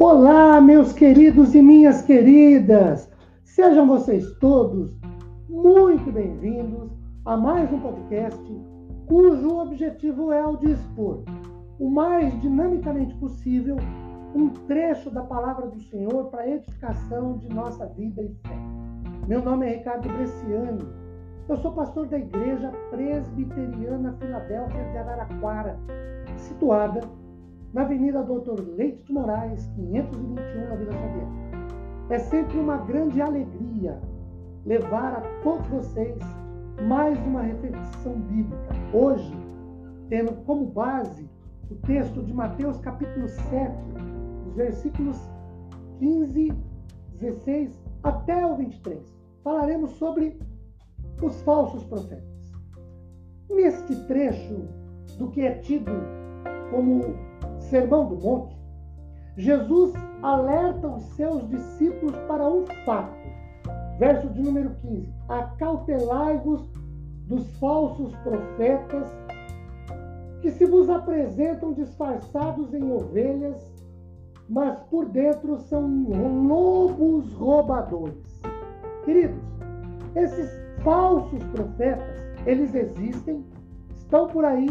Olá, meus queridos e minhas queridas! Sejam vocês todos muito bem-vindos a mais um podcast cujo objetivo é o de expor o mais dinamicamente possível um trecho da palavra do Senhor para a edificação de nossa vida e fé. Meu nome é Ricardo Bresciani, eu sou pastor da Igreja Presbiteriana Filadélfia de Araraquara, situada na Avenida Doutor Leite de Moraes, 521, na Vila Xavier. É sempre uma grande alegria levar a todos vocês mais uma reflexão bíblica. Hoje, tendo como base o texto de Mateus capítulo 7, os versículos 15, 16 até o 23. Falaremos sobre os falsos profetas. Neste trecho do que é tido como Sermão do Monte, Jesus alerta os seus discípulos para um fato. Verso de número 15: Acautelai-vos dos falsos profetas que se vos apresentam disfarçados em ovelhas, mas por dentro são lobos roubadores. Queridos, esses falsos profetas, eles existem, estão por aí,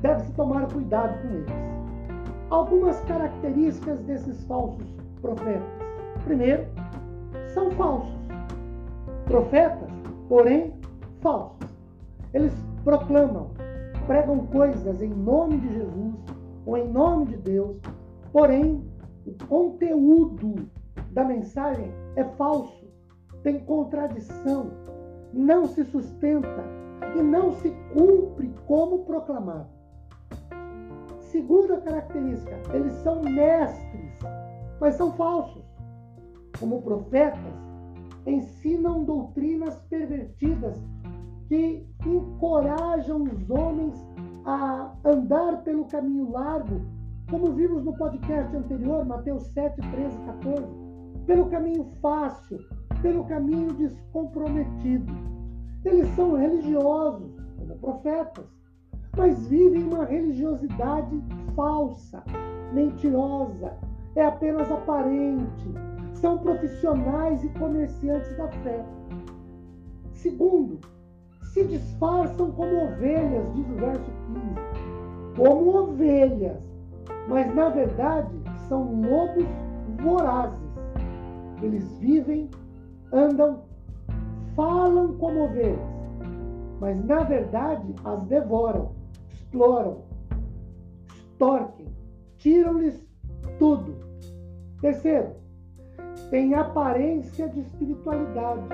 deve-se tomar cuidado com eles algumas características desses falsos profetas. Primeiro, são falsos. Profetas, porém, falsos. Eles proclamam, pregam coisas em nome de Jesus ou em nome de Deus, porém, o conteúdo da mensagem é falso, tem contradição, não se sustenta e não se cumpre como proclamado. Segunda característica, eles são mestres, mas são falsos. Como profetas, ensinam doutrinas pervertidas que encorajam os homens a andar pelo caminho largo, como vimos no podcast anterior, Mateus 7, 13, 14, pelo caminho fácil, pelo caminho descomprometido. Eles são religiosos, como profetas, mas vivem uma religiosidade falsa, mentirosa, é apenas aparente. São profissionais e comerciantes da fé. Segundo, se disfarçam como ovelhas, diz o verso 15. Como ovelhas, mas na verdade são lobos vorazes. Eles vivem, andam, falam como ovelhas, mas na verdade as devoram exploram, extorquem, tiram-lhes tudo. Terceiro, tem aparência de espiritualidade.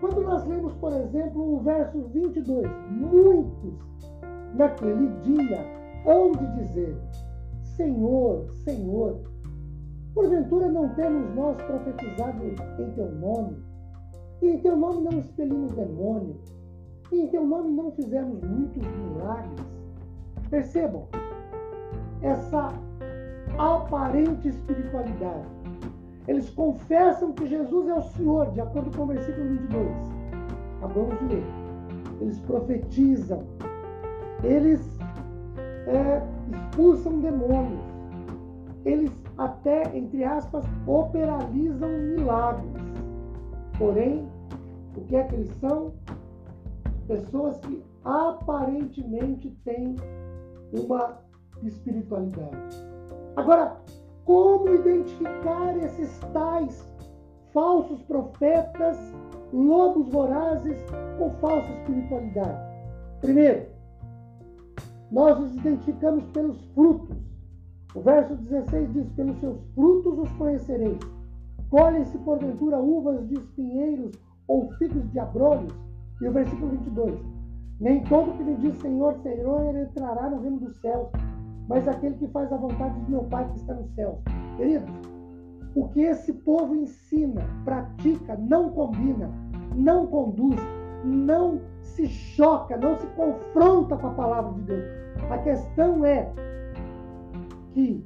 Quando nós lemos, por exemplo, o verso 22, muitos naquele dia hão de dizer: Senhor, Senhor, porventura não temos nós profetizado em teu nome, e em teu nome não expelimos demônio, e em teu nome não fizemos muitos milagres. Percebam essa aparente espiritualidade. Eles confessam que Jesus é o Senhor, de acordo com o versículo 22. Acabamos de ler. Eles profetizam. Eles é, expulsam demônios. Eles até, entre aspas, operalizam milagres. Porém, o que é que eles são? Pessoas que aparentemente têm uma espiritualidade. Agora, como identificar esses tais falsos profetas, lobos vorazes com falsa espiritualidade? Primeiro, nós os identificamos pelos frutos. O verso 16 diz: Pelos seus frutos os conhecereis. Colhem-se porventura uvas de espinheiros ou figos de abrolhos? E o versículo 22: nem todo que me diz Senhor, Senhor, entrará no reino dos céus, mas aquele que faz a vontade de meu Pai que está nos céus. Queridos, o que esse povo ensina, pratica, não combina, não conduz, não se choca, não se confronta com a palavra de Deus. A questão é que,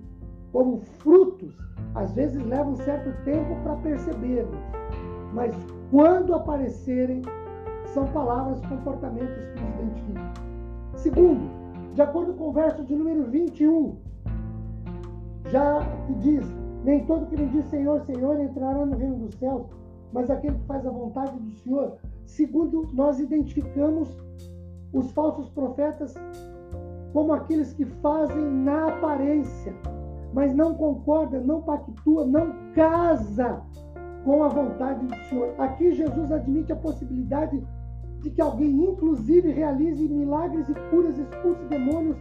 como frutos, às vezes leva um certo tempo para percebermos, mas quando aparecerem, são palavras e comportamentos que nos identificam. Segundo, de acordo com o verso de número 21, já que diz: Nem todo que me diz Senhor, Senhor entrará no reino dos céus, mas aquele que faz a vontade do Senhor. Segundo, nós identificamos os falsos profetas como aqueles que fazem na aparência, mas não concorda, não pactua, não casa com a vontade do Senhor. Aqui Jesus admite a possibilidade de que alguém, inclusive, realize milagres e curas, expulse demônios,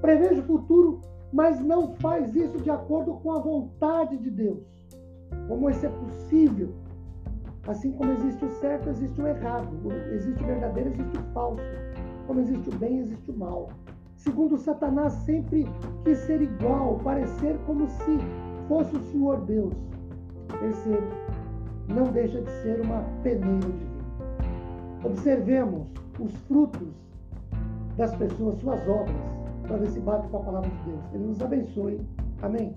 preveja o futuro, mas não faz isso de acordo com a vontade de Deus. Como isso é possível? Assim como existe o certo, existe o errado. Existe o verdadeiro, existe o falso. Como existe o bem, existe o mal. Segundo Satanás, sempre quis ser igual, parecer como se fosse o Senhor Deus. Terceiro, não deixa de ser uma peneira divina. Observemos os frutos das pessoas, suas obras, para ver se bate com a palavra de Deus. Ele nos abençoe. Amém.